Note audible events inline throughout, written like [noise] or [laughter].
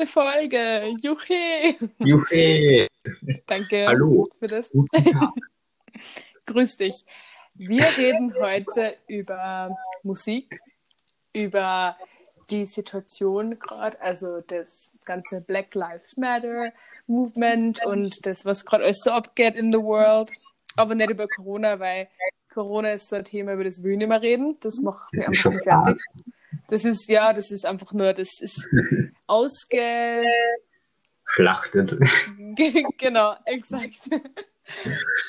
Vierte Folge. Juche. Juche. [laughs] Danke Hallo. für das. Guten Tag. [laughs] Grüß dich. Wir reden heute über Musik, über die Situation gerade, also das ganze Black Lives Matter Movement und das, was gerade alles so abgeht in the world. Aber nicht über Corona, weil Corona ist so ein Thema, über das ich nicht mehr reden. Das macht Das ist einfach fertig. hart. Das ist, ja, das ist einfach nur, das ist [laughs] ausge... Schlachtet. genau, exakt.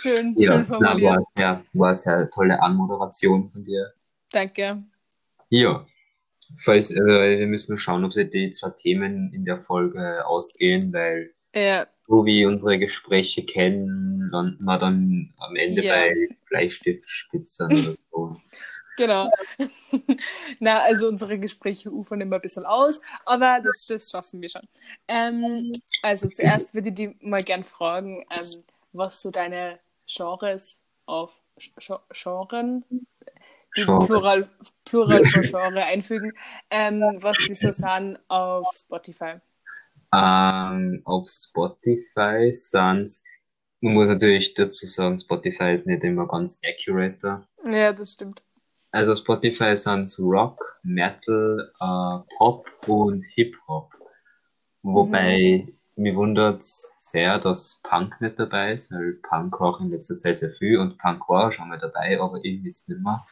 Schön, Ja, schön formuliert. war, ja, war sehr eine tolle Anmoderation von dir. Danke. Ja. Falls, äh, wir müssen nur schauen, ob sie die zwei Themen in der Folge ausgehen, weil Ja, so wie unsere Gespräche kennen, landen wir dann am Ende Ja. bei Bleistiftspitzern. Genau. [laughs] Na, also unsere Gespräche ufern immer ein bisschen aus, aber das, das schaffen wir schon. Ähm, also zuerst würde ich dich mal gern fragen, ähm, was so deine Genres auf Genren, die Genre. Plural, Plural [laughs] von Genre einfügen, ähm, was die so sind auf Spotify. Ähm, auf Spotify sind's, man muss natürlich dazu sagen, Spotify ist nicht immer ganz accurate. Ja, das stimmt. Also Spotify sind's Rock, Metal, äh, Pop und Hip-Hop. Wobei, mich wundert's sehr, dass Punk nicht dabei ist, weil Punk auch in letzter Zeit sehr viel und Punk war schon mal dabei, aber irgendwie ist nicht mehr.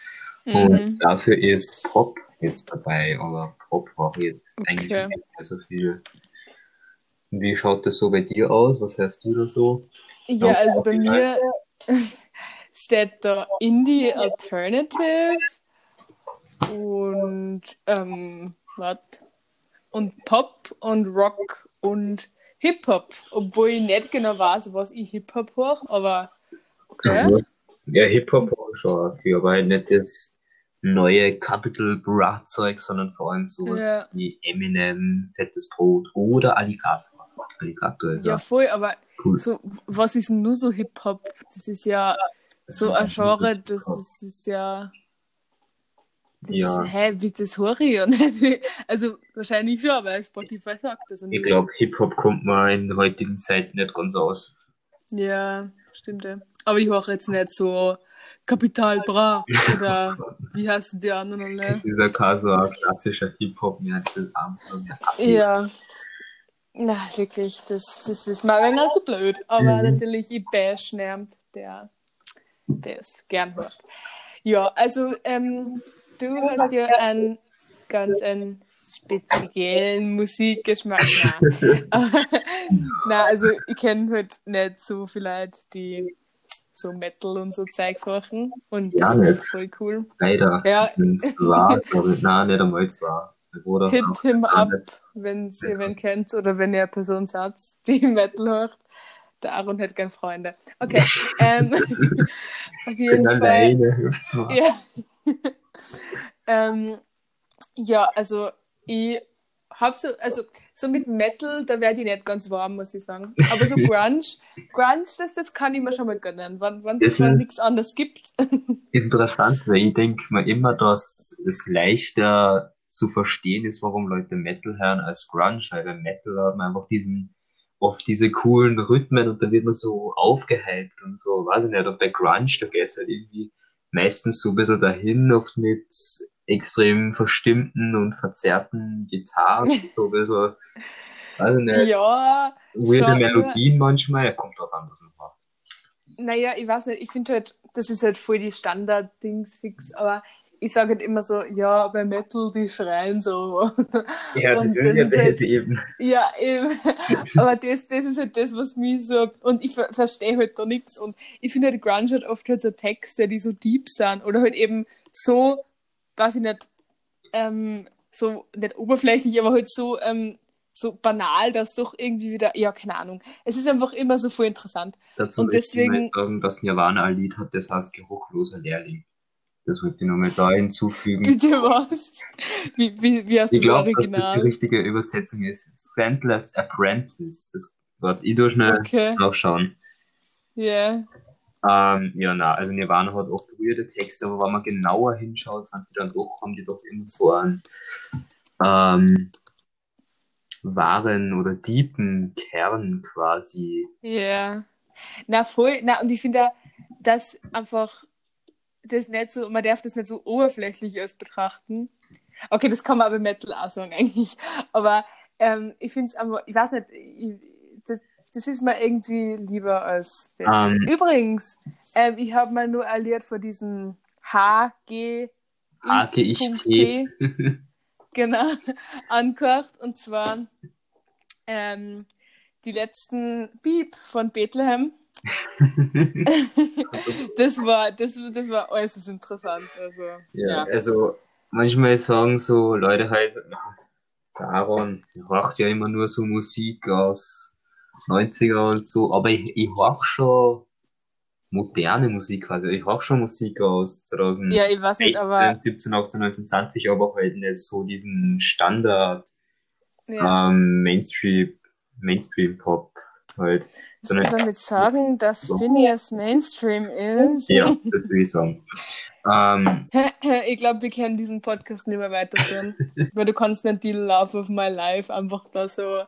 Und Mhm. dafür ist Pop jetzt dabei, aber Pop war jetzt eigentlich Okay. nicht mehr so viel. Wie schaut das so bei dir aus? Was hörst du da so? Ja, also bei mir [laughs] steht da Indie Alternative und ähm, was? Und Pop und Rock und Hip-Hop, obwohl ich nicht genau weiß, was ich Hip-Hop höre, aber okay. Ja, Hip-Hop auch schon viel, aber nicht das neue Capital Bra Zeug, sondern vor allem sowas Ja. wie Eminem, Fettes Brot oder Alligator. Alligator Ja, ja voll, aber cool. so, was ist denn nur so Hip-Hop? Das ist ja so ein Genre, das, das ist ja. Das, Ja. Hä, wie das höre ich ja nicht. [laughs] Also wahrscheinlich schon, weil Spotify sagt das. Ich glaube, Hip-Hop kommt man in der heutigen Zeit nicht ganz aus. Ja, stimmt ja. Aber ich höre jetzt nicht so Kapital Bra oder [laughs] wie heißen die anderen alle? Das ist ja kein so ein klassischer Hip-Hop. Das Abi. Ja. Na, wirklich, das, das ist mal ein wenig zu blöd. Aber Mhm. natürlich, ich bash niemand, der, der es gern hört. Ja, also, ähm, du hast ja einen ganz einen speziellen Musikgeschmack. [laughs] [laughs] Na, also, ich kenne halt nicht so viele die so Metal und so Zeugs machen. Und Ja, das nicht. ist voll cool. Leider. Ja. Zwar, nein, nicht einmal zwar. [laughs] Bruder Hit him up, wenn ihr wen kennt oder wenn ihr eine Person seid, die Metal hört. Der Aaron hat gern Freunde. Okay. ähm, auf jeden Fall. alleine. So. [laughs] Ja. [laughs] ähm, ja, also ich hab so, also so mit Metal, da werde ich nicht ganz warm, muss ich sagen. Aber so [laughs] Grunge, Grunge, das, das kann ich mir schon mal gönnen, wenn es mal nichts anderes gibt. Interessant, weil ich denke mir immer, dass es leichter zu verstehen ist, warum Leute Metal hören als Grunge, weil beim Metal hat man einfach diesen, oft diese coolen Rhythmen und dann wird man so aufgehypt und so, weiß ich nicht, und bei Grunge, da geht es halt irgendwie meistens so ein bisschen dahin, oft mit extrem verstimmten und verzerrten Gitarren, so ein bisschen, weiß ich nicht, ja, weirde Melodien manchmal, ja, kommt drauf an, was man macht. Naja, ich weiß nicht, ich finde halt, das ist halt voll die Standard-Dings fix, aber ich sage halt immer so, ja, bei Metal, die schreien so. Ja, Und das ist das ja ist halt- eben. ja, eben. Aber das, das ist halt das, was mich so, und ich ver verstehe halt da nichts. Und ich finde halt Grunge hat oft halt so Texte, die so deep sind oder halt eben so, weiß ich nicht, ähm, so, nicht oberflächlich, aber halt so, ähm, so banal, dass doch irgendwie wieder, ja, keine Ahnung. Es ist einfach immer so voll interessant. Dazu Und möchte ich deswegen- sagen, dass Nirvana ein Lied hat, das heißt Geruchloser Lehrling. Das wollte ich nochmal da hinzufügen. Bitte was? Wie, wie, wie heißt Ich das glaube, dass das die Original? richtige Übersetzung ist. Sandler's Apprentice. Das warte, ich durch schnell Okay, nachschauen. ja. Ähm, ja, na, also Nirvana hat oft weirde Texte, aber wenn man genauer hinschaut, sind die dann doch, haben die doch immer so einen, ähm, wahren oder deepen Kern quasi. Ja. Na, voll. Na, und ich finde, dass einfach das nicht so, man darf das nicht so oberflächlich als betrachten. Okay, das kann man aber Metal auch sagen, [laughs] eigentlich. Aber ähm, ich finde es einfach, ich weiß nicht, ich, das, das ist mir irgendwie lieber als das. Ähm. Übrigens, ähm, ich habe mal nur alliert vor diesem HG. HGIT. [laughs] genau, angehört. Und zwar ähm, die letzten Beep von Bethlehem. [laughs] [laughs] das war, das, das war äußerst interessant. Also, Ja, ja. also manchmal sagen so Leute halt, "Na, der Aaron macht ja immer nur so Musik aus 90er und so, aber ich, ich hör schon moderne Musik, also ich hör schon Musik aus 2016, ja, ich weiß nicht, aber 17, 18, 19, 20, aber halt nicht so diesen Standard ja. ähm, Mainstream, Mainstream Pop halt. Willst du damit sagen, dass So. Phineas Mainstream ist? Ja, das würde ich sagen. Ähm, [laughs] Ich glaube, wir können diesen Podcast nicht mehr weiterführen. [laughs] weil du kannst nicht die Love of My Life einfach da so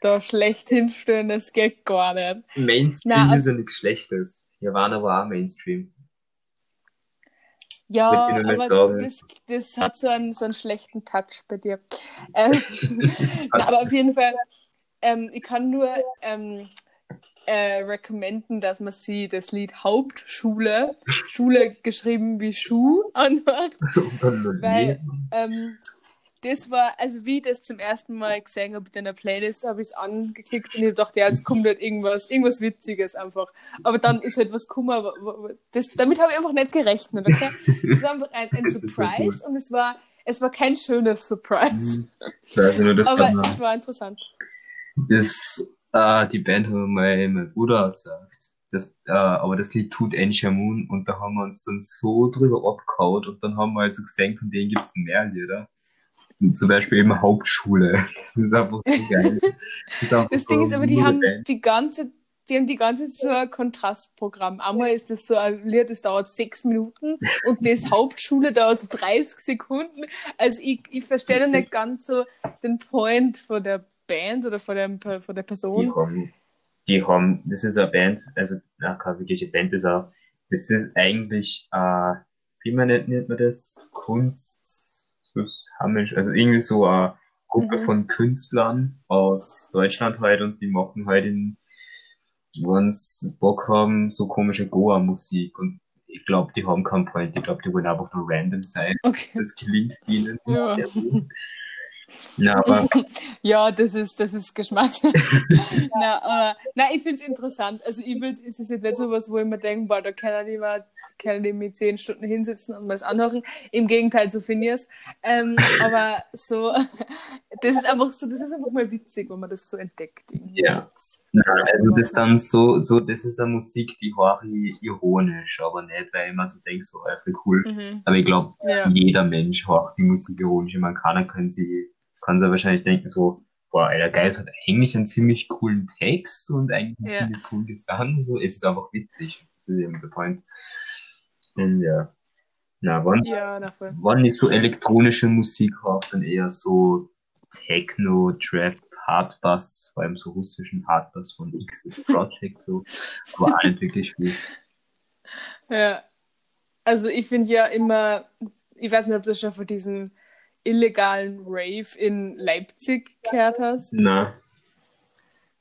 da schlecht hinstellen, das geht gar nicht. Mainstream Na, ist ja nichts Schlechtes. Wir waren aber auch Mainstream. Ja, aber das, das hat so einen, so einen schlechten Touch bei dir. Ähm, [laughs] na, aber auf jeden Fall, ähm, ich kann nur ähm, äh, recommenden, dass man sie das Lied Hauptschule, Schule geschrieben wie Schuh, anhört. [laughs] Weil ähm, das war, also wie ich das zum ersten Mal gesehen habe in der Playlist, habe ich es angeklickt und ich dachte, ja, jetzt kommt halt irgendwas, irgendwas Witziges einfach. Aber dann ist halt was Kummer, das, damit habe ich einfach nicht gerechnet, okay? Es war einfach ein, ein [laughs] Das Surprise und es war, es war kein schönes Surprise. Also nur das Aber es war interessant. Das, äh, die Band hat mir mein, mein Bruder gesagt. Das, äh, aber das Lied tut Ensha Moon und da haben wir uns dann so drüber abgehauen und dann haben wir also gesehen, von denen gibt's mehr Lieder. Und zum Beispiel eben Hauptschule. [laughs] Das ist einfach so geil. Das, Das so Ding ist aber, die haben Band. die ganze, die haben die ganze Zeit so ein Kontrastprogramm. Einmal ist das so ein Lied, das dauert sechs Minuten und das Hauptschule dauert so 30 Sekunden. Also ich, ich verstehe nicht ganz so den Point von der Band oder von der, von der Die Person. haben, die haben, das ist eine Band, also, na, keine wirkliche Band ist auch, das ist eigentlich, äh, wie man nennt, nennt man das? Kunst, also irgendwie so eine Gruppe Mhm. von Künstlern aus Deutschland halt und die machen halt in, wenn sie Bock haben, so komische Goa-Musik und ich glaube, die haben keinen Point, ich glaube, die wollen einfach nur random sein. Okay. Das gelingt ihnen Ja. sehr gut. Na, aber [laughs] Ja, das ist, das ist Geschmack. [laughs] na, aber, na, ich finde es interessant. Also, ich würd, es ist jetzt nicht so was, wo ich mir denke, boah, da kann ich mal, kann ich mit zehn Stunden hinsitzen und mal das anhören. Im Gegenteil, so finde ich es. Ähm, [laughs] aber so, das ist einfach so, das ist einfach mal witzig, wenn man das so entdeckt. irgendwie. Ja. Na, also das dann so, so, das ist eine Musik, die höre ich ironisch, aber nicht, weil ich mir so denke, so, äh, voll cool. Mhm. Aber ich glaube, Ja. jeder Mensch hört die Musik ironisch. Ich meine, keiner kann sie, kann sie wahrscheinlich denken, so, boah, der Geist hat eigentlich einen ziemlich coolen Text und eigentlich einen Ja. ziemlich coolen Gesang. So, es ist einfach witzig. Das ist eben der Point. Und ja. Na, wann, Ja, na wann ich so elektronische Musik höre, dann eher so Techno, Trap, Hardbass, vor allem so russischen Hardbass von X Project, so. Aber auch [laughs] nicht wirklich viel. Ja. Also ich finde ja immer, ich weiß nicht, ob du schon von diesem illegalen Rave in Leipzig gehört hast. Na,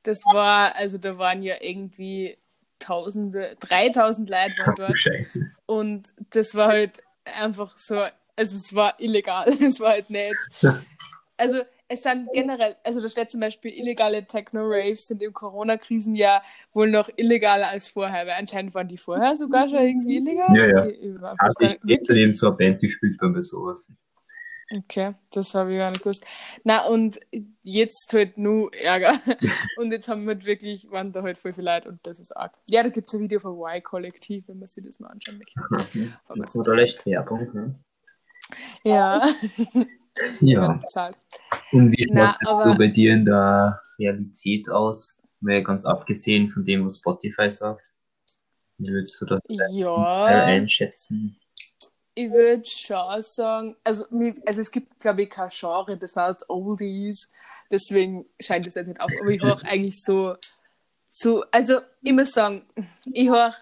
Das war, also da waren ja irgendwie Tausende, 3000 Leute waren dort. Scheiße. Und das war halt einfach so, also es war illegal, [laughs] es war halt nicht. [laughs] Also es sind generell, also da steht zum Beispiel, illegale Techno-Raves sind im Corona-Krisenjahr wohl noch illegaler als vorher, weil anscheinend waren die vorher sogar schon irgendwie illegal. Ja, ja. Ich, ich Also gar ich nicht, gehe wirklich? daneben so eine Band, die spielt dann bei sowas. Okay, das habe ich gar nicht gewusst. Na, und jetzt halt nur Ärger. [laughs] Und jetzt haben wir halt wirklich, waren da halt voll viel Leute und das ist arg. Ja, da gibt es ein Video von Y-Kollektiv, wenn man sich das mal anschauen möchte. [laughs] Das ist oder leicht Werbung, ne? Ja, Ja. [laughs] Und wie schaut es jetzt aber- so bei dir in der Realität aus? Mal ganz abgesehen von dem, was Spotify sagt. Wie würdest du das Ja, einschätzen? Ich würde schon sagen, also, also es gibt, glaube ich, kein Genre, das heißt Oldies, deswegen scheint es jetzt nicht auf, aber ich höre eigentlich so, so, also ich muss sagen, ich höre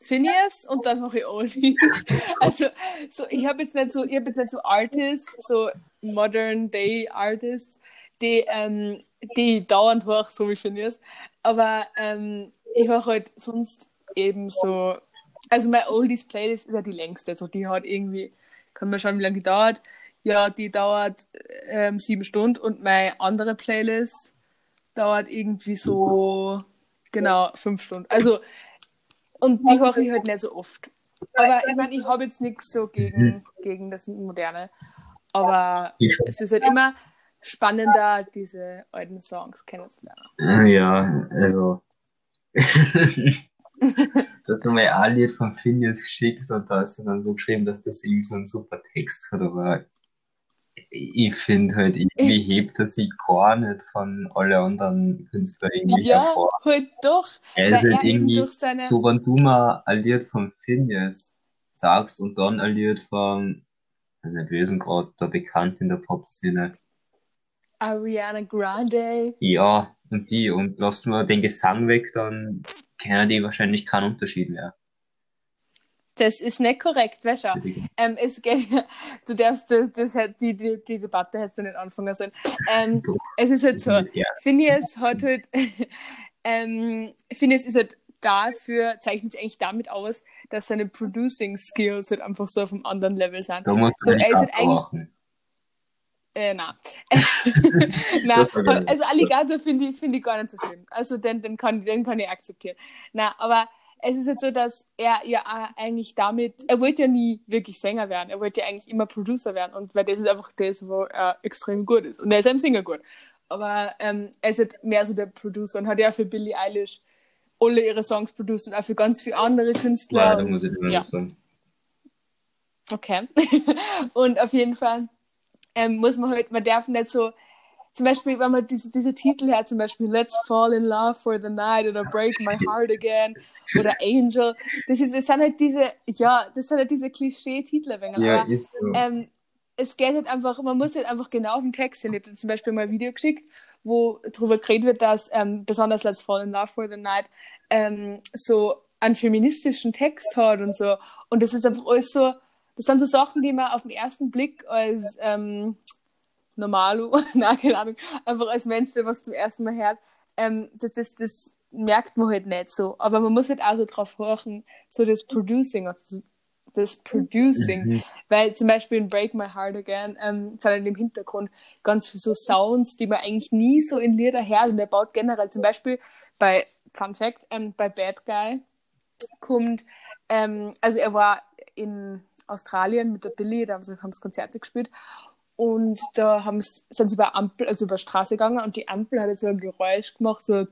Phineas und dann höre ich Oldies. [laughs] Also so, ich habe jetzt nicht so, ich jetzt nicht so Artists, so Modern Day Artists, die, ähm, die dauernd höre, so wie Phineas, aber ähm, ich höre halt sonst eben so also meine Oldies Playlist ist ja die längste. Also die hat irgendwie, kann man schauen, wie lange die dauert. Ja, die dauert ähm, sieben Stunden und meine andere Playlist dauert irgendwie so genau fünf Stunden. Also und die höre ich halt nicht so oft. Aber ich meine, ich habe jetzt nichts so gegen, gegen das Moderne. Aber es ist halt immer spannender, diese alten Songs kennenzulernen. Ja, also [laughs] Du hast mir ein Lied von Phineas geschickt und da hast du dann so geschrieben, dass das ihm so ein super Text hat, aber ich finde halt, irgendwie hebt er sich gar nicht von allen anderen Künstlern irgendwie ja, hervor. Ja, halt doch. Er ist halt irgendwie, seine... so wenn du mal ein Lied von Phineas sagst und dann ein Lied von, nicht wissen gerade, der bekannt in der Pop-Szene. Ariana Grande. Ja, und die, und lass mal den Gesang weg, dann kennen die wahrscheinlich keinen Unterschied mehr. Das ist nicht korrekt, weißt du? Ähm, es geht, du darfst, das, das, die, die, die Debatte hättest du nicht anfangen sollen. Ähm, es ist halt so, ja. Phineas hat halt, [laughs] ähm, Phineas ist halt dafür, zeichnet sich eigentlich damit aus, dass seine Producing Skills halt einfach so auf einem anderen Level sind. So, er ist halt eigentlich, äh, na. [laughs] na also Alligator finde ich, find ich gar nicht so schlimm. Also den, den, kann, den kann ich akzeptieren. Na, aber es ist jetzt so, dass er ja eigentlich damit, er wollte ja nie wirklich Sänger werden, er wollte ja eigentlich immer Producer werden und weil das ist einfach das, wo er extrem gut ist. Und er ist ein Singer gut. Aber ähm, er ist halt mehr so der Producer und hat ja für Billie Eilish alle ihre Songs produziert und auch für ganz viele andere Künstler. Ja, da muss ich immer ja. sagen. Okay. [laughs] und auf jeden Fall ähm, muss man halt, man darf nicht so, zum Beispiel, wenn man diese, diese Titel hat, zum Beispiel Let's Fall in Love for the Night oder Break My Heart Again oder Angel, das, ist, das sind halt diese, ja, das sind halt diese Klischee-Titel. Ja, aber, ist so. Ähm, es geht halt einfach, man muss halt einfach genau auf den Text hin. Ich habe zum Beispiel mal ein Video geschickt, wo darüber geredet wird, dass ähm, besonders Let's Fall in Love for the Night ähm, so einen feministischen Text hat und so. Und das ist einfach alles so, das sind so Sachen, die man auf den ersten Blick als ähm, Normalo, [laughs] na, keine Ahnung, einfach als Mensch, der was zum ersten Mal hört, ähm, das, das, das merkt man halt nicht so. Aber man muss halt auch so drauf horchen, so das Producing, also das Producing. Mhm. Weil zum Beispiel in Break My Heart Again ähm, sind halt im Hintergrund ganz viele so Sounds, die man eigentlich nie so in Lieder hört. Und er baut generell zum Beispiel bei, Fun Fact, ähm, bei Bad Guy kommt, ähm, also er war in Australien mit der Billy, da haben sie, haben sie Konzerte gespielt. Und da haben sie, sind sie über Ampel, also über Straße gegangen und die Ampel hat jetzt so ein Geräusch gemacht, so und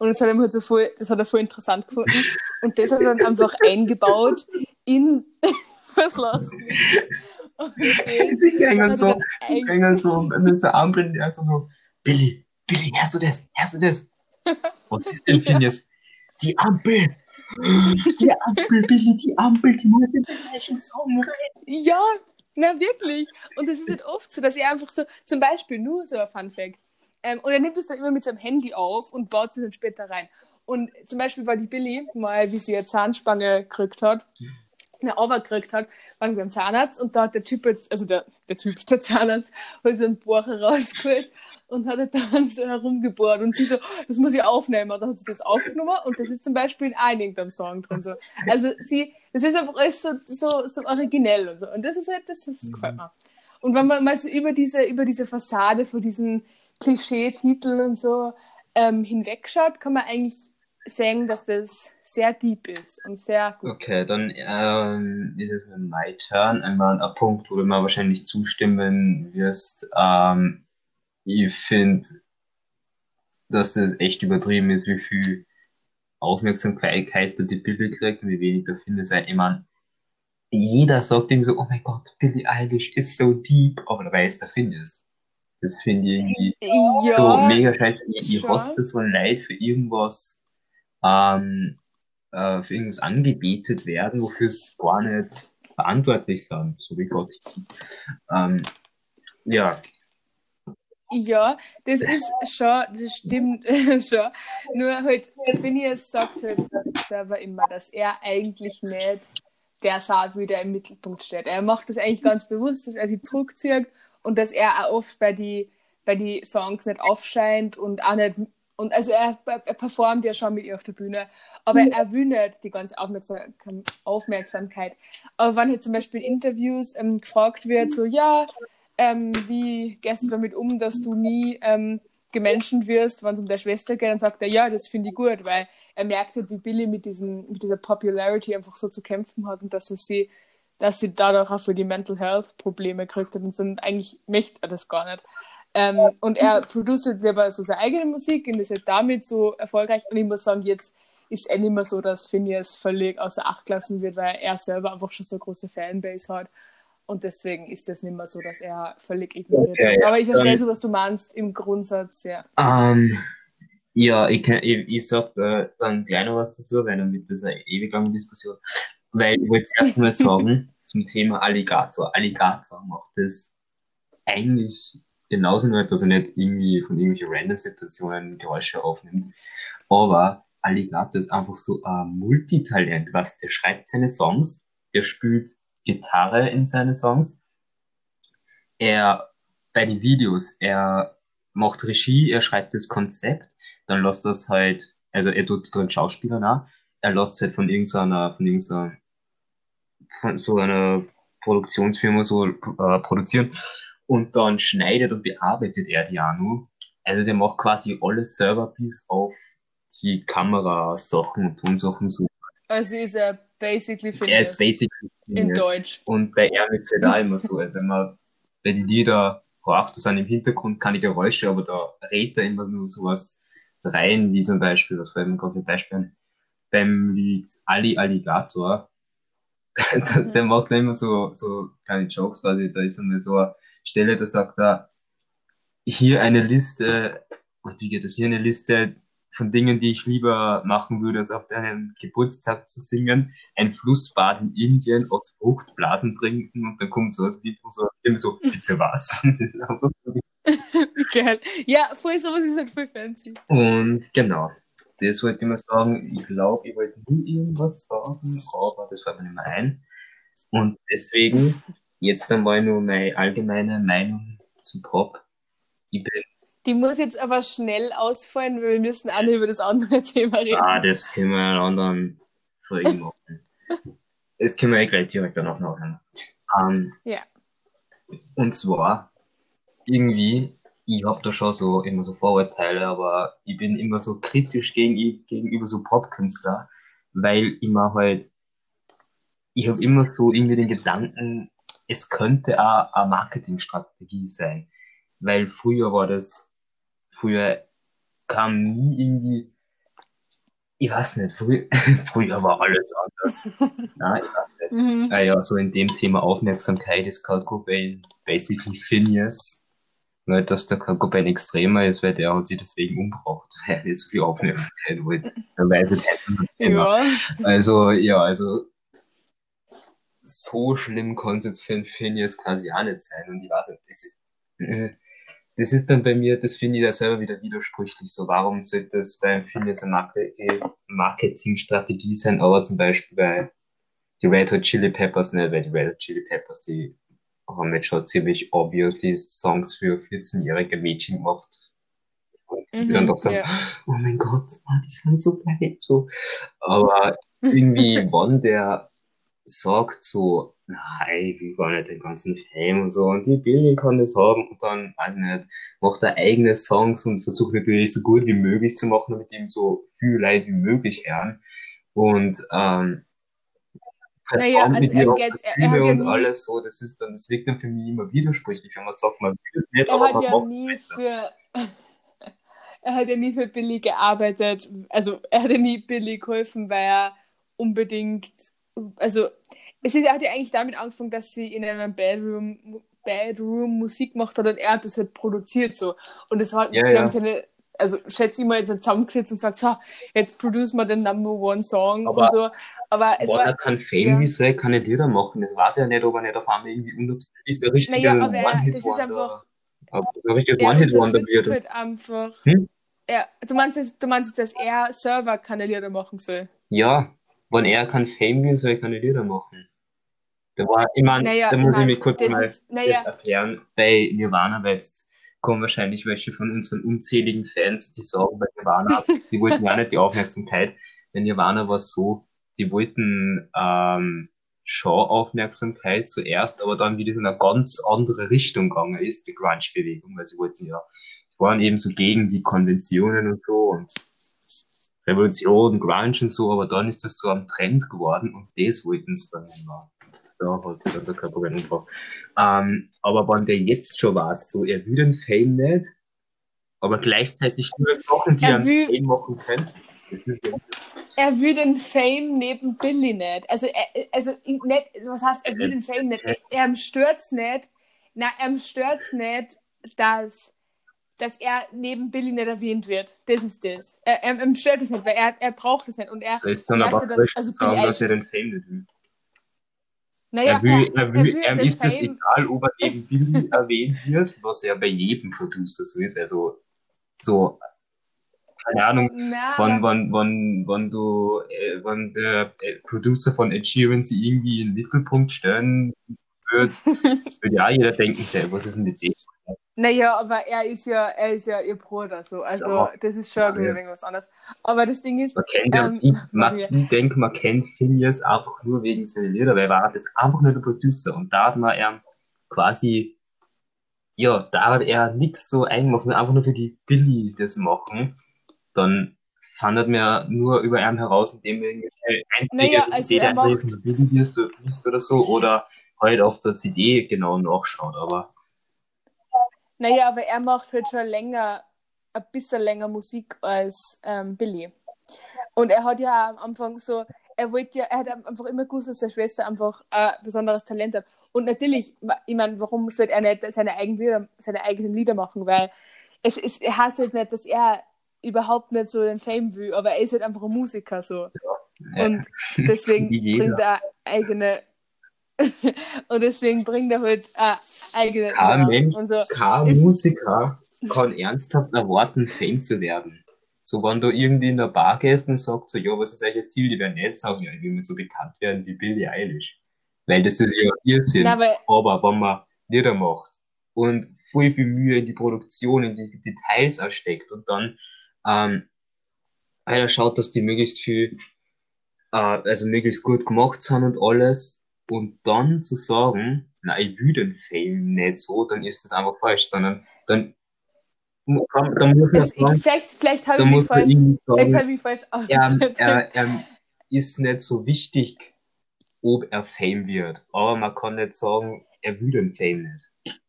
das hat ihm halt so voll, das hat er voll interessant gefunden. Und das hat er dann einfach [laughs] eingebaut in [laughs] was lachst [laughs] Sie gehen so, sie so mit der Ampel, also so, Billy, Billy, hörst du das? Hörst du das? Was ist denn? Ja. Die Ampel! Die Ampel, Billy, die Ampel, die muss in den gleichen Song rein. Ja, na wirklich. Und es ist halt oft so, dass er einfach so, zum Beispiel nur so ein Fun Fact, ähm, und er nimmt es dann immer mit seinem Handy auf und baut es dann später rein. Und zum Beispiel war die Billy mal, wie sie ihre Zahnspange gekriegt hat, eine Auber gekriegt hat, waren wir beim Zahnarzt und da hat der Typ jetzt, also der, der Typ, der Zahnarzt, hat so einen Bohrer rausgeholt und hat dann [laughs] so herumgebohrt und sie so, das muss ich aufnehmen. Und dann hat sie das aufgenommen und das ist zum Beispiel in einem Song drin. So. Also sie, das ist einfach alles so, so, so originell und so. Und das ist halt, das, das gefällt mir. Und wenn man mal so über diese, über diese Fassade von diesen Klischee-Titeln und so ähm, hinwegschaut, kann man eigentlich sagen, dass das sehr deep ist und sehr gut. Okay, dann ähm, ist es mein Turn. Einmal ein Punkt, wo du mir wahrscheinlich zustimmen wirst. Ähm, ich finde, dass das echt übertrieben ist, wie viel Aufmerksamkeit da die Bilder kriegt und wie wenig da findet. Weil ich meine, jeder sagt ihm so, oh mein Gott, Billie Eilish ist so deep, aber dabei ist der Findes. Das finde ich irgendwie ja, so mega scheiße. Ich, ich hasse das so leid für irgendwas, ähm, äh, für irgendwas angebetet werden, wofür es gar nicht verantwortlich sind, so wie Gott. Ähm, ja. Ja, das ist schon, das stimmt [laughs] schon. Nur halt, Phineas sagt halt selber immer, dass er eigentlich nicht der Saat wieder im Mittelpunkt steht. Er macht das eigentlich ganz bewusst, dass er sich zurückzieht und dass er auch oft bei die, bei die Songs nicht aufscheint und auch nicht, und also er, er performt ja schon mit ihr auf der Bühne, aber mhm. er will nicht die ganze Aufmerksam Aufmerksamkeit. Aber wenn jetzt zum Beispiel in Interviews ähm, gefragt wird, so, ja, ähm, wie gehst du damit um, dass du nie ähm, gemenschent wirst, wenn es um der Schwester geht, dann sagt er, ja, das finde ich gut, weil er merkt halt, wie Billy mit, diesem, mit dieser Popularity einfach so zu kämpfen hat und dass er sie, dass sie dadurch auch für die Mental Health Probleme kriegt hat und dann eigentlich möchte er das gar nicht. Ähm, und er produziert selber so seine eigene Musik und ist halt damit so erfolgreich. Und ich muss sagen, jetzt ist eh nicht mehr so, dass Phineas völlig außer Acht gelassen wird, weil er selber einfach schon so eine große Fanbase hat und deswegen ist es nicht mehr so, dass er völlig ignoriert okay, wird. Aber ich verstehe um, so, was du meinst im Grundsatz, ja. Um, ähm, ja, ich, kann, ich, ich sag da dann gleich noch was dazu, weil dann wird das eine ewig lange Diskussion. Weil ich wollte zuerst mal sagen, [laughs] zum Thema Alligator. Alligator macht das eigentlich genauso nicht, dass er nicht irgendwie von irgendwelchen random Situationen Geräusche aufnimmt. Aber Alligator ist einfach so ein Multitalent, was der schreibt seine Songs, der spielt Gitarre in seine Songs. Er, bei den Videos, er macht Regie, er schreibt das Konzept, dann lässt das halt, also er tut drin Schauspieler nach, er lässt halt von irgendeiner, von irgendeiner, von so einer Produktionsfirma so äh, produzieren und dann schneidet und bearbeitet er die auch nur. Also der macht quasi alles selber bis auf die Kamerasachen und Tonsachen so. Also ist er basically Phineas. Er ist basically Phineas. In Deutsch. Und bei ihm ist es halt auch immer so, wenn man bei den Lieder braucht, da sind im Hintergrund keine Geräusche, aber da redet er immer nur sowas rein, wie zum Beispiel, was fällt mir gerade für Beispiel beim Lied Ali Alligator, [laughs] der, der mhm. macht immer so, so kleine Jokes quasi, da ist einmal so eine Stelle, da sagt er, hier eine Liste, wie geht das, hier eine Liste von Dingen, die ich lieber machen würde, als auf deinem Geburtstag zu singen, ein Flussbad in Indien aus Fruchtblasen trinken und dann kommt so was wie so, so, bitte was. Geil. [laughs] [laughs] Ja, voll sowas ist halt voll fancy. Und genau, das wollte ich mal sagen. Ich glaube, ich wollte nie irgendwas sagen, aber das fällt mir nicht mehr ein. Und deswegen jetzt einmal nur meine allgemeine Meinung zu Pop. Ich bin die muss jetzt aber schnell ausfallen, weil wir müssen alle über das andere [laughs] Thema reden. Ah, das können wir in anderen Folge machen. das können wir ja gleich direkt danach nachher. Ähm, ja. Und zwar, irgendwie, ich habe da schon so immer so Vorurteile, aber ich bin immer so kritisch gegen, gegenüber so Popkünstler, weil immer halt, ich habe immer so irgendwie den Gedanken, es könnte auch eine Marketingstrategie sein. Weil früher war das Früher kam nie irgendwie, ich weiß nicht, früher, [laughs] früher war alles anders. [laughs] Nein, ich weiß nicht. Mhm. Ah ja, so in dem Thema Aufmerksamkeit ist Kurt Cobain basically Phineas. Nur, dass der Kurt Cobain extremer ist, weil der hat sich deswegen umgebracht, [laughs] weil er so viel Aufmerksamkeit wollte. Er weiß es ja. Also, ja, also, so schlimm konnte es für einen Phineas quasi auch nicht sein. Und ich weiß nicht, das, äh, das ist dann bei mir, das finde ich da selber wieder widersprüchlich. So, warum sollte das bei Phineas eine Marketingstrategie sein, aber zum Beispiel bei die Red Hot Chili Peppers nicht, weil die Red Hot Chili Peppers, die haben jetzt schon ziemlich obviously Songs für 14-jährige Mädchen gemacht. Und mhm, dann ja. oh mein Gott, oh, die sind so geil. So. Aber irgendwie, [laughs] wann der sagt so, nein, ich will gar nicht den ganzen Fame und so? Und die Billy kann das haben und dann, weiß ich nicht, macht er eigene Songs und versucht natürlich so gut wie möglich zu machen, damit ihm so viel Leid wie möglich hören. Und ähm, naja, also er, geht, er, er hat und ja alles so, das ist dann, das wirkt dann für mich immer widersprüchlich, wenn man sagt, man will es nicht, er aber hat man ja nie für [laughs] er hat ja nie für Billy gearbeitet, also er hat ja nie Billy geholfen, weil er unbedingt also es ist, er hat ja eigentlich damit angefangen, dass sie in einem Bedroom, Bedroom Musik gemacht hat und er hat das halt produziert so. Und das hat, ja, sie ja. haben seine, also schätze ich mal, jetzt zusammengesetzt und sagt, so, jetzt produce mal den Number One Song Aber und so. Aber es Warner war, kann Fame ja. visuell keine Lieder machen. Das weiß ja nicht, ob er nicht auf einmal irgendwie unabsichtlich ist. Der richtige naja, aber er, das ist One-Hit-Wonder. einfach, Aber der richtige er One-Hit-Wonder unterstützt wird. halt einfach, Hm? er, du meinst, jetzt- du meinst, dass er Server keine Lieder machen soll? Ja, wenn er kann Fame visuell keine Lieder machen. War, ich meine, Naja, da ich muss ich mein, mir kurz das mal ist, naja, das erklären. Bei Nirvana, weil jetzt kommen wahrscheinlich welche von unseren unzähligen Fans, die sagen, bei Nirvana, die wollten ja nicht die Aufmerksamkeit. Bei Nirvana war es so, die wollten ähm, schon Aufmerksamkeit zuerst, aber dann wieder in eine ganz andere Richtung gegangen ist, die Grunge-Bewegung, weil sie wollten ja, die waren eben so gegen die Konventionen und so und Revolution, Grunge und so, aber dann ist das zu einem Trend geworden und das wollten sie dann immer. Da hat sich dann der Körper umgebracht. Ähm, aber wenn der jetzt schon weiß, so, er will den Fame nicht, aber gleichzeitig nur Sachen, die Er er will- Fame machen können, das ist ja er will den Fame neben Billy nicht. Also, er, also ich- nicht, was heißt, er will den Fame nicht? Er, er stört's nicht. Na, er stört's nicht, dass, dass er neben Billy nicht erwähnt wird. Das ist das. Er, er, ihm stört es nicht, weil er, er braucht es nicht. Und er, Da ist dann aber das- falsch also sagen, dass er den Fame nicht will. Naja, er will, er will, will den ist es egal, ob er neben Billy [laughs] erwähnt wird, was ja bei jedem Producer so ist. Also, so, keine Ahnung, Na, wenn, aber- wenn, wenn, wenn du, äh, wenn der äh, Producer von Ed Sheeran sie irgendwie in den Mittelpunkt stellen wird, [laughs] würde ja jeder denken, was ist denn mit dem? Naja, aber er ist ja, er ist ja ihr Bruder, so. Also, Ja. das ist schon Ja. ich, irgendwas anderes. Aber das Ding ist, Man kennt ja, Ähm, ich, man, ich denke, man kennt Phineas einfach nur wegen seiner Lieder, weil er war das einfach nur der Producer und da hat man er quasi, ja, da hat er nichts so eingemacht, sondern einfach nur für die Billy das machen, dann fandet man nur über ihn heraus, indem er irgendwelche Naja, also CD Einträge macht- von Billy liest oder so, oder halt auf der CD genau nachschaut, aber naja, aber er macht halt schon länger, ein bisschen länger Musik als ähm, Billy. Und er hat ja am Anfang so, er wollte ja, er hat einfach immer gewusst, dass seine Schwester einfach ein besonderes Talent hat. Und natürlich, ich meine, warum sollte er nicht seine eigenen Lieder, seine eigenen Lieder machen? Weil es, es er heißt halt nicht, dass er überhaupt nicht so den Fame will, aber er ist halt einfach ein Musiker so. äh, Und deswegen [laughs] bringt er eigene [laughs] und deswegen bringt er halt äh, eigene Kein. Mensch und so. kein Musiker kann ernsthaft erwarten, Fame zu werden. So, wenn du irgendwie in der Bar gehst und sagst, so, ja, was ist euer Ziel? Die werden nicht sagen, ja, ich will mal so bekannt werden wie Billie Eilish. Weil das ist ja Irrsinn. Na, aber wenn man Lieder macht und voll viel Mühe in die Produktion, in die Details ersteckt und dann, ähm, einer schaut, dass die möglichst viel, äh, also möglichst gut gemacht sind und alles, und dann zu sagen, na, ich will den Fame nicht so, dann ist das einfach falsch, sondern dann, kann, dann muss man sagen, vielleicht, vielleicht habe ich mich falsch, irgendwie vielleicht sagen, habe ich mich falsch er, ausgedrückt. er, er ist nicht so wichtig, ob er Fame wird. Aber man kann nicht sagen, er will den Fame nicht.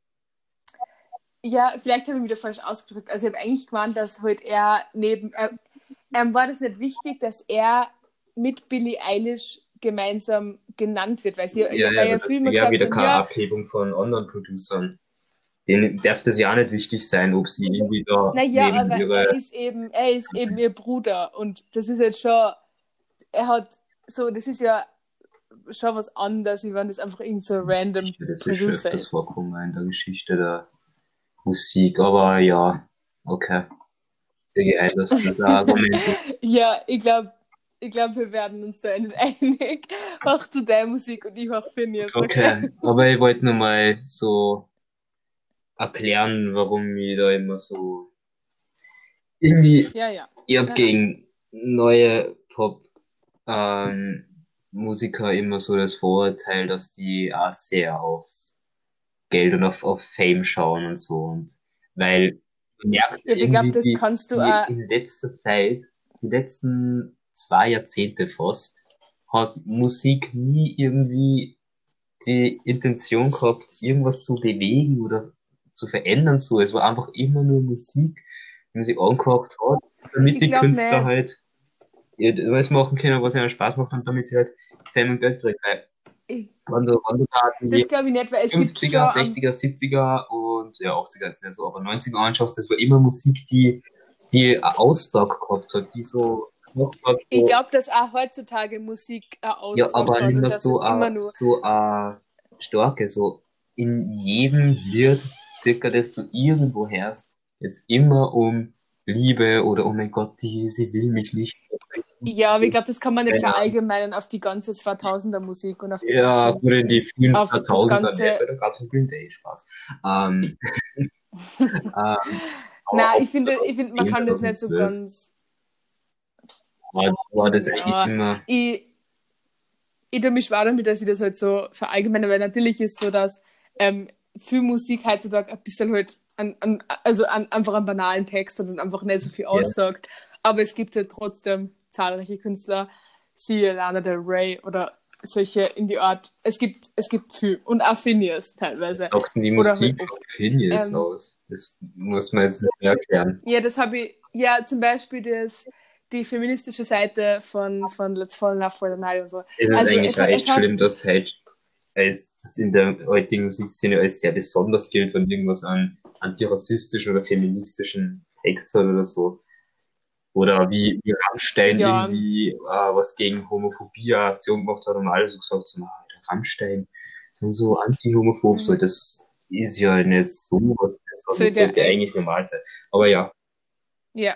Ja, vielleicht habe ich mich da falsch ausgedrückt. Also ich habe eigentlich gemeint, dass halt er neben, er, ähm, war das nicht wichtig, dass er mit Billie Eilish gemeinsam genannt wird, weil sie ja, weil ja das viel immer wäre gesagt wieder keine ja, Abhebung von anderen Producern. Denen darf das ja auch nicht wichtig sein, ob sie irgendwie da naja, aber ihre er ist eben, er ist eben ihr Bruder und das ist jetzt schon, er hat so, das ist ja schon was anderes, wie wenn das einfach irgend so random Das ist ist. vorkommen in der Geschichte der Musik, aber ja, okay. Ein, dass das [laughs] Argument ist. Ja, ich glaube, ich glaube, wir werden uns da nicht [laughs] einig. Auch zu der Musik und ich auch Phineas. Okay, aber ich wollte nur mal so erklären, warum ich da immer so irgendwie Ja, ja. Ich hab Ja. gegen neue Pop ähm, immer so das Vorurteil, dass die auch sehr aufs Geld und auf, auf Fame schauen und so. Und weil merkt Ja, ich glaube, das die, kannst du die auch. in letzter Zeit, die letzten zwei Jahrzehnte fast, hat Musik nie irgendwie die Intention gehabt, irgendwas zu bewegen oder zu verändern. So, es war einfach immer nur Musik, die man sich angehört hat, damit Ich die Künstler nicht. halt was machen können, was ihnen Spaß macht und damit sie halt Fame und Geld kriegen. Wenn du, wenn du da Das glaube ich nicht, weil es gibt schon 50er, am- 60er, 70er und ja, 80er ist nicht so, aber 90er anschaust, das war immer Musik, die die einen Austrag gehabt hat, die so so, Ich glaube, dass auch heutzutage Musik ein Ausdruck ja, aber nicht mehr so a, nur so a starke, so in jedem Lied, circa, das du irgendwo hörst, jetzt immer um Liebe oder oh mein Gott, die, sie will mich nicht. Ja, aber ich glaube, das kann man nicht verallgemeinern auf die ganze 2000er Musik und auf die Ja, ganze, gut, in die frühen auf das 2000er, ganze- da gab es einen Green Day Spaß. Ähm, [laughs] [laughs] ähm, Nein, ich finde, ich finde, man kann das nicht so 2012 ganz. War, war das Ja. eigentlich immer, Ich, ich tue mich schwer damit, dass ich das halt so verallgemeinere, weil natürlich ist so, dass ähm, viel Musik heutzutage ein bisschen halt an, an, also an, einfach einen banalen Text hat und einfach nicht so viel aussagt. Aber es gibt halt trotzdem zahlreiche Künstler, siehe Lana Del Rey oder solche in die Art. Es gibt, es gibt viel. Und auch Phineas teilweise. sagt denn die Musik halt. Phineas Ähm, aus? Das muss man jetzt nicht mehr erklären. Ja, das habe ich, ja, zum Beispiel das, die feministische Seite von, von Let's Fall Love for the Night und so. Es ist Also eigentlich es- auch echt hat- schlimm, dass halt als das in der heutigen Musikszene als sehr besonders gilt, wenn irgendwas an antirassistischen oder feministischen Text hat oder so. Oder wie, wie Rammstein Ja. irgendwie äh, was gegen Homophobie Aktion gemacht hat und alle so gesagt so, der Rammstein sind so anti-homophob, Mhm. so das ist ja nicht so was Besonderes, So sollte eigentlich normal sein. Aber ja, Ja.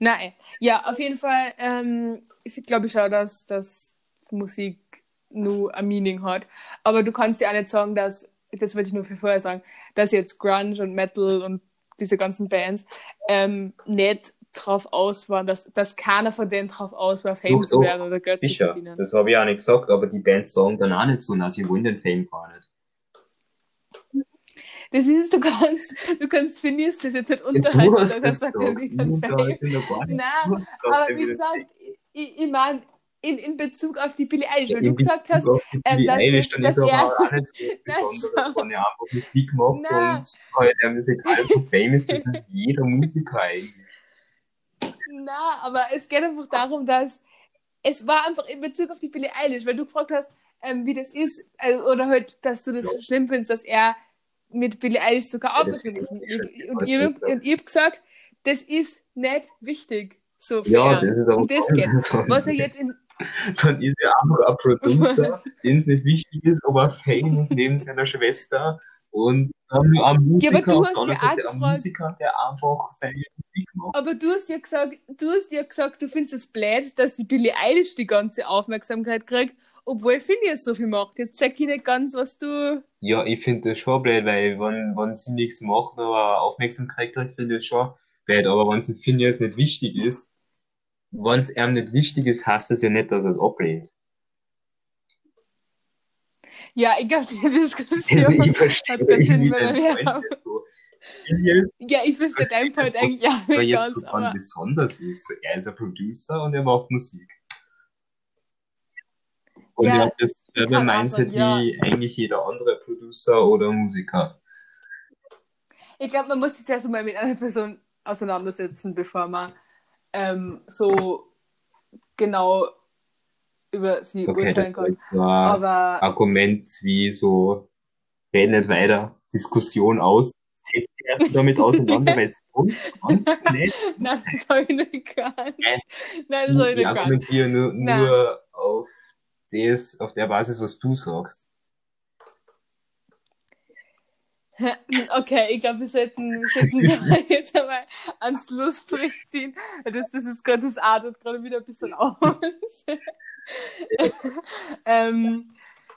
Nein. Ja, auf jeden Fall, ähm, ich glaube ich auch, dass, dass Musik nur ein Meaning hat. Aber du kannst ja auch nicht sagen, dass, das wollte ich nur für vorher sagen, dass jetzt Grunge und Metal und diese ganzen Bands ähm, nicht drauf aus waren, dass, dass keiner von denen drauf aus war, Fame Doch, zu doch. werden oder Geld zu sicher, verdienen. das habe ich auch nicht gesagt, aber die Bands sagen dann auch nicht so, na, sie wollen den Fame fahren nicht. Das ist, du kannst, du kannst Phineas das jetzt nicht Du unterhalten, hast dass er das sagt, gesagt. will Ich gar nicht. Nein, Du hast gesagt, Aber er wie gesagt, ich, ich meine, in, in Bezug auf die Billie Eilish, Ja, weil du in gesagt hast, ähm, dass Eilish, das- dass er auch nicht [laughs] so besonders, wenn er einfach Musik macht Nein. und halt er musikalisch so famous ist, das ist jeder Musiker eigentlich. [laughs] na, aber es geht einfach darum, dass es war einfach in Bezug auf die Billie Eilish, weil du gefragt hast, ähm, wie das ist, also, oder halt, dass du das Ja. schlimm findest, dass er mit Billie Eilish sogar finde Und, ich schon und, und ich hab gesagt, das ist nicht wichtig. So für Ja, das ist aber Und das geht. [laughs] Was er jetzt in, Dann ist er einfach ein Producer, [laughs] dem es nicht wichtig ist, ob er Fame ist neben seiner Schwester und dann nur ein Musiker, Ja, aber du hast ja auch gefragt- Musiker, der einfach seine Musik macht. aber du hast ja gesagt, du hast ja gesagt, du findest es blöd, dass die Billie Eilish die ganze Aufmerksamkeit kriegt, obwohl Phineas so viel macht. Jetzt check ich nicht ganz, was du. Ja, ich finde das schon blöd, weil wenn, wenn sie nichts macht, aber Aufmerksamkeit kriegt, finde ich das schon blöd. Aber wenn es Phineas nicht wichtig ist, wenn es ihm nicht wichtig ist, heißt das ja nicht, dass er es ablehnt. Ja, ich glaube, die [laughs] Also Diskussion ich verstehe hat Sinn, irgendwie weil wir haben. so. Phineas Ja, ich verstehe deinen Point eigentlich auch nicht jetzt ganz, so aber besonders ist. Er ist ein Producer und er macht Musik. Und Ja, dasselbe kann auch Mindset ja. wie eigentlich jeder andere Producer oder Musiker. ich glaube, man muss sich erst mal mit einer Person auseinandersetzen, bevor man ähm, so genau über sie Okay, urteilen das war kann. so ein Aber Argument wie so, red nicht weiter, Diskussion aus, setz dich erst damit auseinander, weil [laughs] sonst kannst [laughs] du nicht. nein, das habe ich nicht gehabt. Nein. Nein, das habe ich Ich nicht gehabt. argumentiere nur, nur auf das, auf der Basis, was du sagst. [laughs] Okay, ich glaube, wir sollten, wir sollten da [laughs] jetzt einmal einen Schlussstrich ziehen. Das, das ist gerade, das artet gerade wieder ein bisschen aus. [laughs] ähm,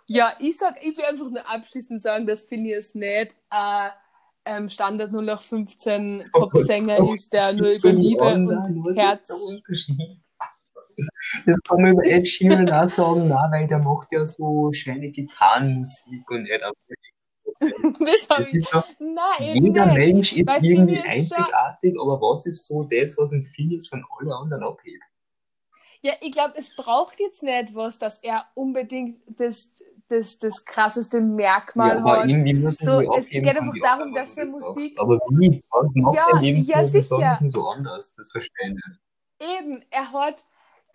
ja, ich sag, ich will einfach nur abschließend sagen, dass Phineas nicht ein ähm, Standard 0815 Popsänger ist, der nur über Liebe und Herz. Das kann man über Ed Sheeran auch sagen, nein, weil der macht ja so schöne Gitarrenmusik und er hat [laughs] Das Das habe ich. ist doch, Nein, jeder nicht. Mensch ist Weil irgendwie schon- einzigartig, aber was ist so das, was ein Phineas von allen anderen abhebt? Ja, ich glaube, es braucht jetzt nicht was, dass er unbedingt das, das, das krasseste Merkmal Ja, aber hat. irgendwie müssen So, die es abheben geht einfach darum, dass er Musik- sagst. Aber wie? Was macht Ja, er neben ja, so sicher. so anders? Das verstehe ich nicht. Eben, er hat,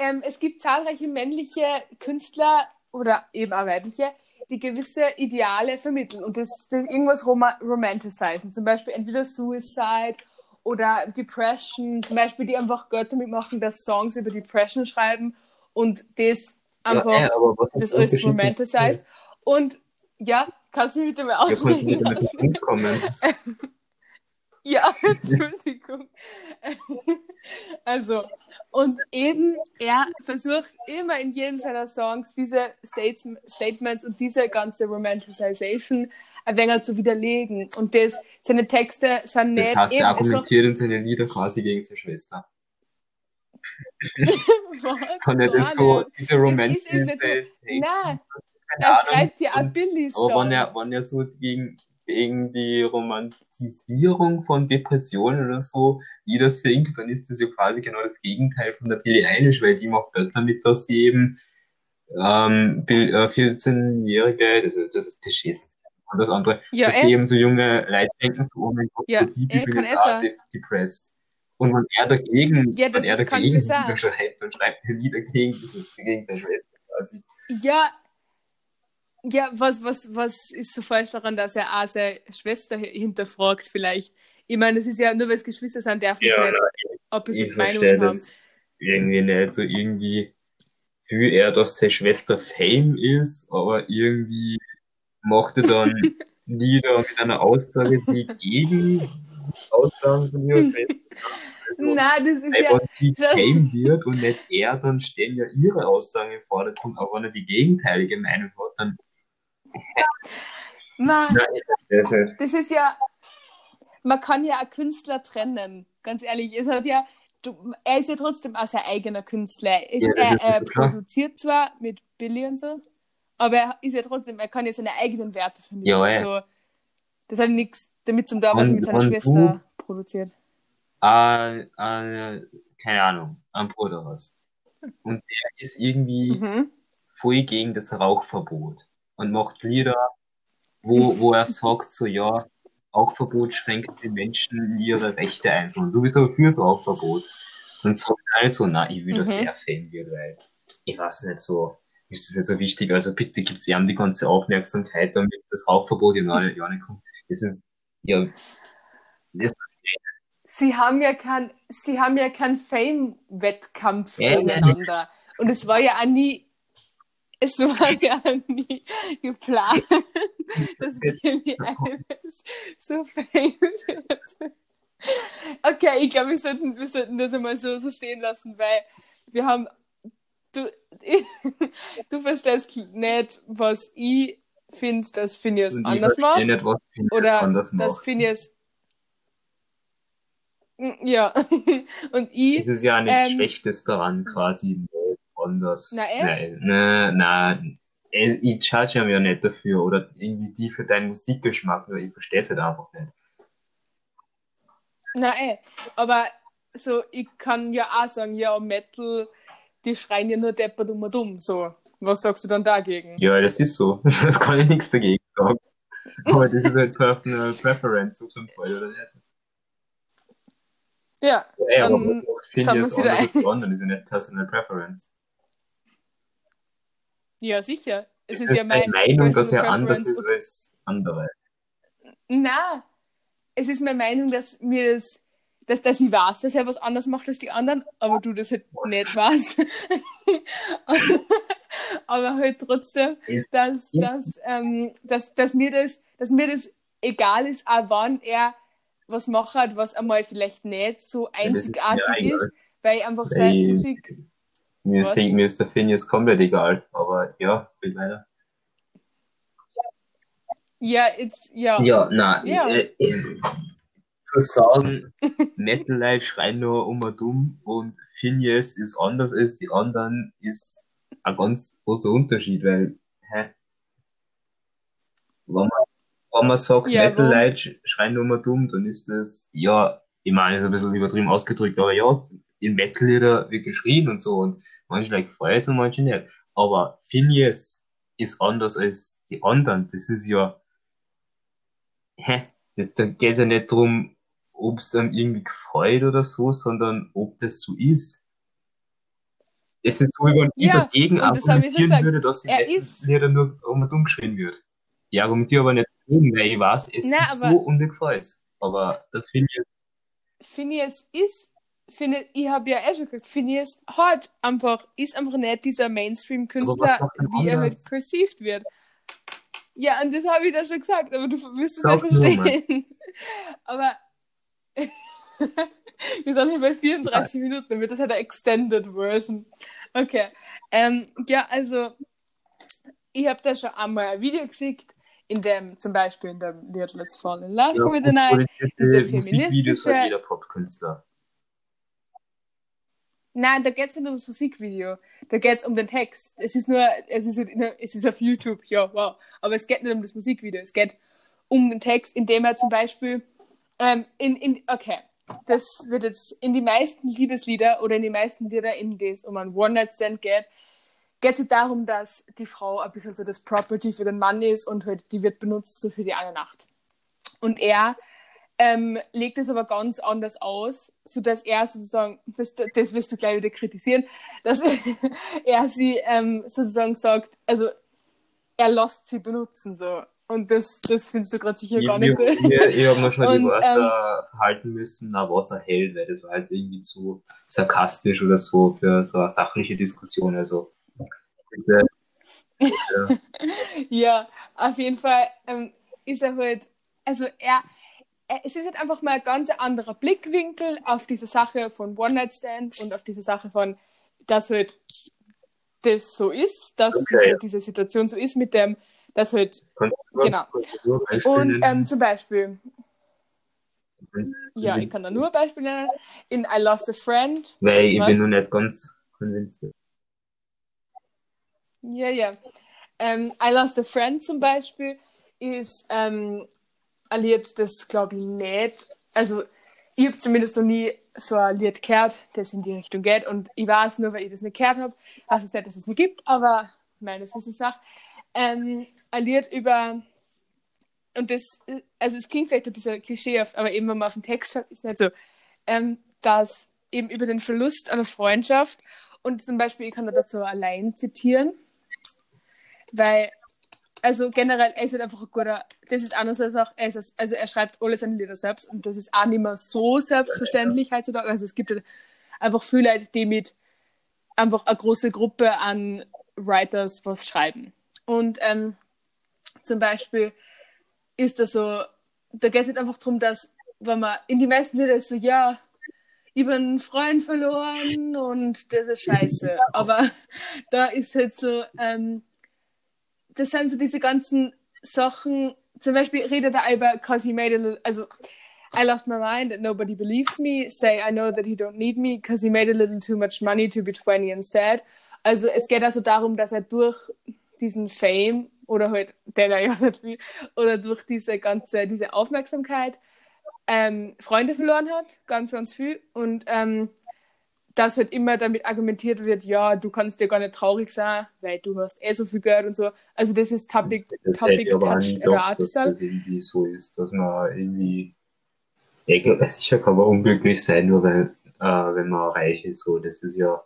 ähm, es gibt zahlreiche männliche Künstler oder eben auch weibliche, die gewisse Ideale vermitteln und das, das irgendwas rom romanticizen. Zum Beispiel entweder Suicide oder Depression, zum Beispiel, die einfach Geld damit machen, dass Songs über Depression schreiben und das einfach ja, ist das alles romanticized. Und ja, kannst du bitte mal Ja, kannst du damit lassen? umkommen. Ja, [laughs] Entschuldigung. [laughs] Also, und eben, er versucht immer in jedem seiner Songs diese States Statements und diese ganze Romanticization ein wenig zu widerlegen. Und das, seine Texte sind Das nicht heißt, eben er argumentiert in seinen Liedern quasi gegen seine Schwester. [laughs] was, Kann er das so, diese Romantic so- Nein, er schreibt ja auch Und- Billy Aber wenn er, wenn er so gegen, gegen die Romantisierung von Depressionen oder so Lieder singt, dann ist das ja quasi genau das Gegenteil von der Billie Eilish, weil die macht Geld damit, dass sie eben ähm, Bill- äh, 14-Jährige, das, das, das, das schießt und das andere, Ja, dass sie eben so junge Leute denken, so, oh mein Gott, Ja, die, die bin jetzt auch depressed. Und wenn er dagegen, Ja, das wenn er ist- dagegen [laughs] schreibt, dann schreibt er Lieder gegen, gegen seine Schwester quasi. Ja, ja, was, was, was ist so falsch daran, dass er auch seine Schwester hi- hinterfragt vielleicht? Ich meine, es ist ja nur, weil es Geschwister sind, dürfen Ja, nicht Ich opposite Meinungen haben. das irgendwie nicht. So irgendwie fühlt er, dass seine Schwester Fame ist, aber irgendwie macht er dann [laughs] Lieder mit einer Aussage, die gegen die Aussagen von ihrer Schwester. [laughs] Also, Nein, das ist ja. wenn sie [laughs] Fame wird und nicht er, dann stehen ja ihre Aussagen im Vordergrund. Aber wenn er die gegenteilige Meinung hat, dann Nicht. das ist ja. Man kann ja auch Künstler trennen. Ganz ehrlich, es hat ja. Du, er ist ja trotzdem auch sein eigener Künstler. Es, Ja, er ist er klar. produziert zwar mit Billy und so, aber er ist ja trotzdem, er kann ja seine eigenen Werte vermitteln. Ja, ja. so, das hat nichts damit zum tun, was er mit seiner Schwester produziert. Äh, äh, keine Ahnung, einen Bruder hast. Und der ist irgendwie Mhm. voll gegen das Rauchverbot und macht Lieder, wo, wo er sagt, so ja, Rauchverbot schränkt den Menschen ihre Rechte ein. So, und du bist aber für das Rauchverbot. Dann sagt er halt so, na, ich will, dass Mhm. er Fan wird, weil ich weiß nicht so, ist das nicht so wichtig. Also bitte gibt's ihm die ganze Aufmerksamkeit, damit das Rauchverbot in alle Jahre kommt. Das ist, ja, das, Sie haben ja kein, sie haben ja keinen Fame-Wettkampf Ja, ja. gegeneinander. Und es war ja auch nie, es war [laughs] ja nie geplant, dass Billie Eilish so fame wird. Okay, ich glaube, wir sollten, wir sollten das einmal so, so stehen lassen, weil wir haben, du, [laughs] du verstehst nicht, was ich finde, dass Phineas und ich anders macht. nicht, was Phineas Oder anders dass macht. Phineas. Mm, Ja. [laughs] Und ich. Es ist ja nichts Ähm, Schlechtes daran, quasi anders. Na? Nein, nein, nein. Ich charge ja nicht dafür oder irgendwie die für deinen Musikgeschmack, weil ich verstehe es halt einfach nicht. Na eh. Aber so, ich kann ja auch sagen, ja, Metal, die schreien ja nur deppert um und dumm. So. Was sagst du dann dagegen? Ja, das ist so. [laughs] Das kann ich nichts dagegen sagen. [laughs] Aber das ist halt Personal Preference, ob es Fall oder nicht. Ja. Ja, aber Dann ich finde sind wir wieder anderen, das ist ja nicht Personal Preference. Ja, sicher. Es ist ist ja meine mein Meinung, dass er anders ist als andere. Na, es ist meine Meinung, dass mir das, dass, dass ich weiß, dass er was anders macht als die anderen, aber du das halt nicht weißt. [laughs] aber halt trotzdem, dass, Ja. dass, ähm, dass, dass, mir das, dass mir das egal ist, auch wann er was macht, was einmal vielleicht nicht so einzigartig mir ist, weil einfach seine Musik. Mir, ist, mir ist der Phineas komplett egal, aber ja, will weiter. Ja, jetzt, ja. Ja, na, Ja. Äh, [laughs] zu sagen, Metal Light schreien nur um und um und Phineas ist anders als die anderen, ist ein ganz großer Unterschied, weil, hä? Wenn man, wenn man sagt, Ja, Metal warum? Light sch- schreien nur um und um, dann ist das, ja, ich meine, ist ein bisschen übertrieben ausgedrückt, aber ja, in Metal-Lieder wird geschrien und so und manche like freut und manche nicht. Aber Phineas ist anders als die anderen. Das ist ja, hä? Das, da geht's ja nicht drum, ob es einem irgendwie gefällt oder so, sondern ob das so ist. Es ist so, wie ich Ja, dagegen das argumentieren gesagt. würde, dass Er ist- Lieder nur um und um geschrien wird. Ich argumentiere aber nicht dagegen, weil ich weiß, es Na, ist so und mir gefällt's. Aber der Phineas Phineas ist, finde, ich habe ja eh schon gesagt, Phineas hat einfach, ist einfach nicht dieser Mainstream-Künstler, wie er halt perceived wird. Ja, und das habe ich da schon gesagt, aber du wirst es nicht verstehen. [laughs] aber [laughs] wir sind schon bei 34 Minuten, dann wird das halt eine Extended Version. Okay. Ähm, ja, also ich habe da schon einmal ein Video geschickt, in dem zum Beispiel in dem Lied Let's Fall in Love ja, with the Night, diese feministische... Hat jeder Popkünstler. Nein, da geht es nicht ums Musikvideo. Da geht es um den Text. Es ist nur, es ist, es ist auf YouTube, ja, wow. Aber es geht nicht um das Musikvideo. Es geht um den Text, in dem er zum Beispiel ähm, in, in, okay, das wird jetzt in die meisten Liebeslieder oder in die meisten Lieder, in denen es um einen One-Night-Stand geht, geht es darum, dass die Frau ein bisschen so das Property für den Mann ist und halt die wird benutzt so für die eine Nacht. Und er ähm, legt es aber ganz anders aus, sodass er sozusagen, das, das wirst du gleich wieder kritisieren, dass [laughs] er sie ähm, sozusagen sagt, also er lässt sie benutzen so. Und das, das findest du gerade sicher gar nicht. Ich, ich, ich habe mir schon und, die Wörter ähm, halten müssen, na, was er hält, weil das war jetzt irgendwie zu sarkastisch oder so für so eine sachliche Diskussion. Also, bitte, ja. [laughs] ja, auf jeden Fall ähm, ist er halt, also er, es ist halt einfach mal ein ganz anderer Blickwinkel auf diese Sache von One-Night-Stand und auf diese Sache von, dass halt das so ist, dass okay. diese, diese Situation so ist mit dem, das halt. Genau. Und ähm, zum Beispiel. Ja, ich kann da nur Beispiele nennen. In I Lost a Friend. Weil ich was? bin noch nicht ganz convinced. Ja, ja. Ähm, I Lost a Friend zum Beispiel ist ähm, ein das glaube ich nicht. Also, ich habe zumindest noch nie so ein Lied gehört, das in die Richtung geht. Und ich weiß nur, weil ich das nicht gehört habe, weiß es nicht, dass es nicht gibt, aber meines Wissens nach. Ähm, ein Lied über, und das, also es klingt vielleicht ein bisschen klischeehaft, aber eben wenn man auf den Text schaut, ist nicht so, ähm, dass eben über den Verlust einer Freundschaft und zum Beispiel, ich kann da dazu allein zitieren, weil, also generell, er ist halt einfach ein guter, das ist anders als auch, er ist, also er schreibt alle seine Lieder selbst und das ist auch nicht mehr so selbstverständlich heutzutage, also es gibt halt einfach viele Leute, die mit einfach eine große Gruppe an Writers was schreiben. Und ähm, zum Beispiel ist das so, da geht es nicht einfach darum, dass, wenn man in die meisten Lieder ist so, ja, ich bin einen Freund verloren und das ist scheiße. Aber [laughs] da ist halt so, ähm, das sind so diese ganzen Sachen, zum Beispiel redet er über, cause he made a little, also, I lost my mind and nobody believes me, say I know that he don't need me, cause he made a little too much money to be 20 and sad. Also es geht also darum, dass er durch diesen Fame oder halt den er ja nicht will, oder durch diese ganze, diese Aufmerksamkeit ähm, Freunde verloren hat, ganz, ganz viel. Und ähm, dass halt immer damit argumentiert wird, ja, du kannst dir gar nicht traurig sein, weil du hast eh so viel Geld und so. Also das ist Topic, das Topic Touch gedacht, dass das irgendwie so ist, dass man irgendwie, ich glaube, sicher kann man unglücklich sein, nur weil, äh, wenn man reich ist, so, das ist ja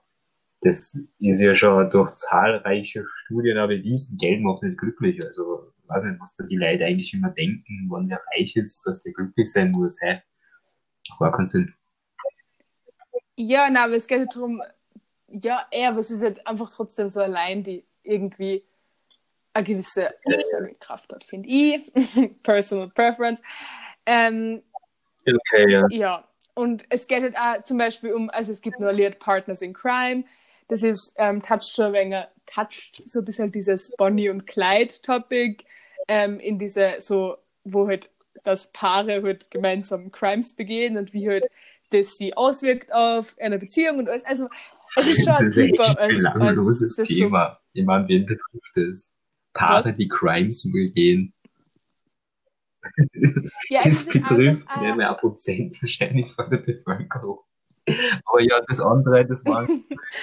das ist ja schon durch zahlreiche Studien auch bewiesen, Geld macht nicht glücklich. Also, weiß nicht, was da die Leute eigentlich immer denken, wenn der reich ist, dass der glücklich sein muss. Hey, war keinen Sinn. Ja, nein, aber es geht halt darum, ja, eher, aber es ist halt einfach trotzdem so allein, die irgendwie eine gewisse Kraft hat, finde ich. [laughs] Personal Preference. Ähm, okay, ja. Ja, und es geht halt auch zum Beispiel um, also es gibt nur Lied Partners in Crime, das ist ähm, toucht schon wenig, toucht so ein bisschen dieses Bonnie und Clyde Topic ähm, in diese so, wo halt das Paare halt gemeinsam Crimes begehen und wie halt das sie auswirkt auf eine Beziehung und alles. Also es ist [laughs] schon das ist echt als, belangloses als Thema. So, ich meine, wen betrifft es? Paare, die Crimes begehen. Ja, das betrifft mehr, mehr Prozent wahrscheinlich von der Bevölkerung. Aber ja, das andere, das war.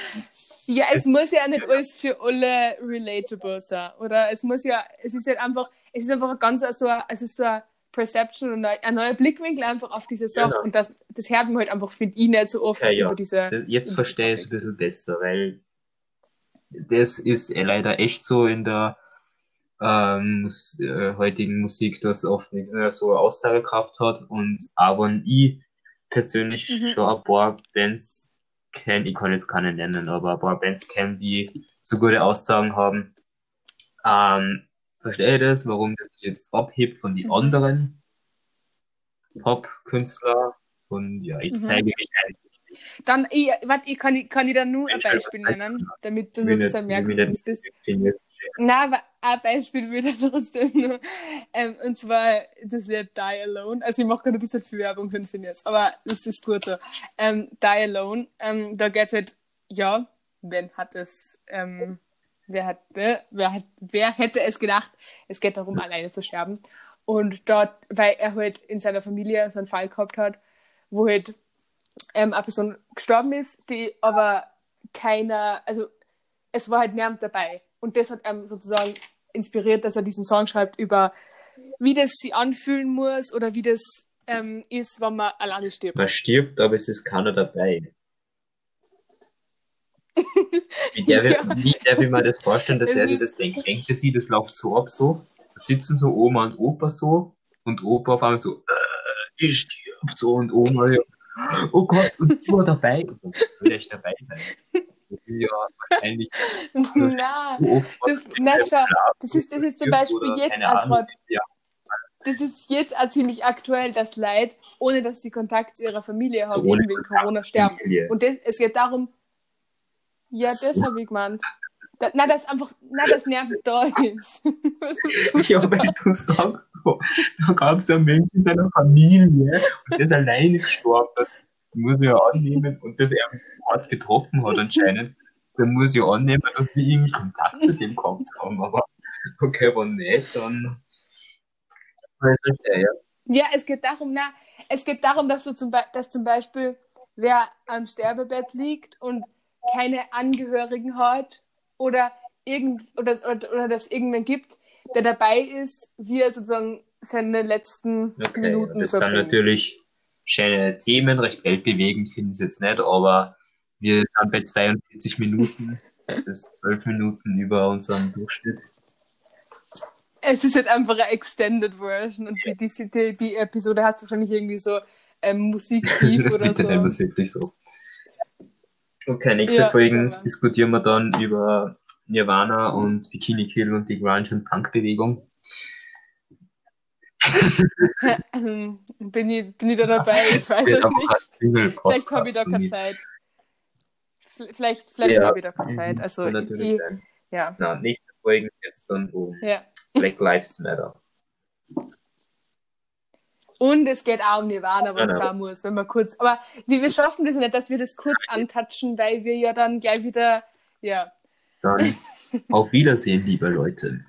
[laughs] ja, es muss ja nicht alles für alle relatable sein. Oder es muss ja, es ist halt einfach, es ist einfach ganz so, es ist so ein Perception und ein neuer Blickwinkel einfach auf diese Sache. Genau. Und das, das hört man halt einfach, finde ich, nicht so oft ja, ja. über diese. Jetzt verstehe ich es ein bisschen besser, weil das ist eh leider echt so in der ähm, äh, heutigen Musik, dass oft nichts mehr so Aussagekraft hat. Und aber ich persönlich Mhm. schon ein paar Bands kennen, ich kann jetzt keine nennen, aber ein paar Bands kennen, die so gute Aussagen haben. Ähm, verstehe ich das, warum das jetzt abhebt von den Mhm. anderen Pop-Künstler und ja, ich Mhm. zeige mich eins. Dann, ich, warte, ich kann, kann ich da nur ein Beispiel nennen, das? damit du Ich bisschen nicht- merken ich bist. ich Na, aber ein Beispiel würde ich [laughs] trotzdem nur. Ähm, und zwar, das ist ja Die Alone. Also ich mache gerade ein bisschen viel Werbung für den Phineas, aber das ist gut so. Ähm, Die Alone, ähm, da geht es halt, ja, wen hat es, ähm, wer hat, wer, wer hat, wer hätte es gedacht, es geht darum, alleine zu sterben. Und dort, weil er halt in seiner Familie so einen Fall gehabt hat, wo halt ähm, eine Person gestorben ist, die aber keiner, also es war halt niemand dabei. Und das hat ihm sozusagen inspiriert, dass er diesen Song schreibt über, wie das sich anfühlen muss oder wie das ähm, ist, wenn man alleine stirbt. Man stirbt, aber es ist keiner dabei. [laughs] Wie der, Ja. wie der will man das vorstellen, dass der sich das denkt? Denkt er sich, das läuft so ab so? Da sitzen so Oma und Opa so und Opa auf einmal so, äh, ich stirb so und Oma, ja, oh Gott, und ich war dabei. Und will ich dabei sein. Das ist ja wahrscheinlich Na, so oft das, na schau, das ist, das ist zum Beispiel jetzt auch grad, Ja, das ist jetzt auch ziemlich aktuell, dass Leute, ohne dass sie Kontakt zu ihrer Familie So haben, wegen Corona sterben. Familie. Und das, es geht darum, ja, das So. habe ich gemeint. Da, na, das einfach, na, das niemand da ist. [laughs] Ist? Ja, weil du sagst so, da gab es ja einen Mensch in seiner Familie und der ist alleine gestorben. Das muss ich ja annehmen und das er hart getroffen hat anscheinend. Dann muss ich ja annehmen, dass die irgendwie Kontakt zu dem gehabt haben. Aber okay, wenn nicht, dann. Ja, es geht darum, na, es geht darum, dass du zum, Be dass zum Beispiel wer am Sterbebett liegt und keine Angehörigen hat oder irgend oder, oder, oder dass irgendwen gibt, der dabei ist, wie er sozusagen seine letzten Okay, Minuten das sind verbringt. natürlich schöne Themen, recht weltbewegend finde ich es jetzt nicht, aber wir sind bei 42 Minuten. Das ist 12 Minuten über unserem Durchschnitt. Es ist halt einfach eine Extended Version und die, die, die, die Episode hast wahrscheinlich irgendwie so ähm, [laughs] Musikbeef oder Bitte nennen wir so. es wirklich so. Okay, nächste Ja, Folgen diskutieren wir dann über Nirvana und Bikini Kill und die Grunge- und Punk-Bewegung. [laughs] bin, ich, bin ich da dabei? Ich weiß es nicht. Vielleicht habe ich da keine Zeit. Vielleicht, vielleicht Ja. habe ich da keine Zeit. Also, Kann natürlich ich, sein. ja. Na, nächste Folgen jetzt dann um ja. Black Lives Matter. [laughs] Und es geht auch um Nirvana, wenn es Genau. sein muss, wenn man kurz. Aber wir, wir schaffen das nicht, dass wir das kurz antatschen, weil wir ja dann gleich wieder, ja. Dann [laughs] auf Wiedersehen, liebe Leute.